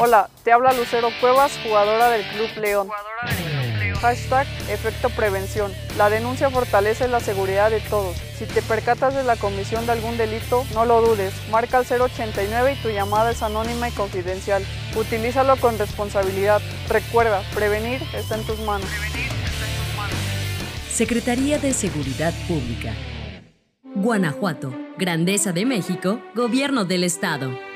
Hola, te habla Lucero Cuevas, jugadora del Club León. Hashtag Efecto Prevención. La denuncia fortalece la seguridad de todos. Si te percatas de la comisión de algún delito, no lo dudes. Marca el 089 y tu llamada es anónima y confidencial. Utilízalo con responsabilidad. Recuerda, prevenir está en tus manos. Secretaría de Seguridad Pública. Guanajuato, Grandeza de México, Gobierno del Estado.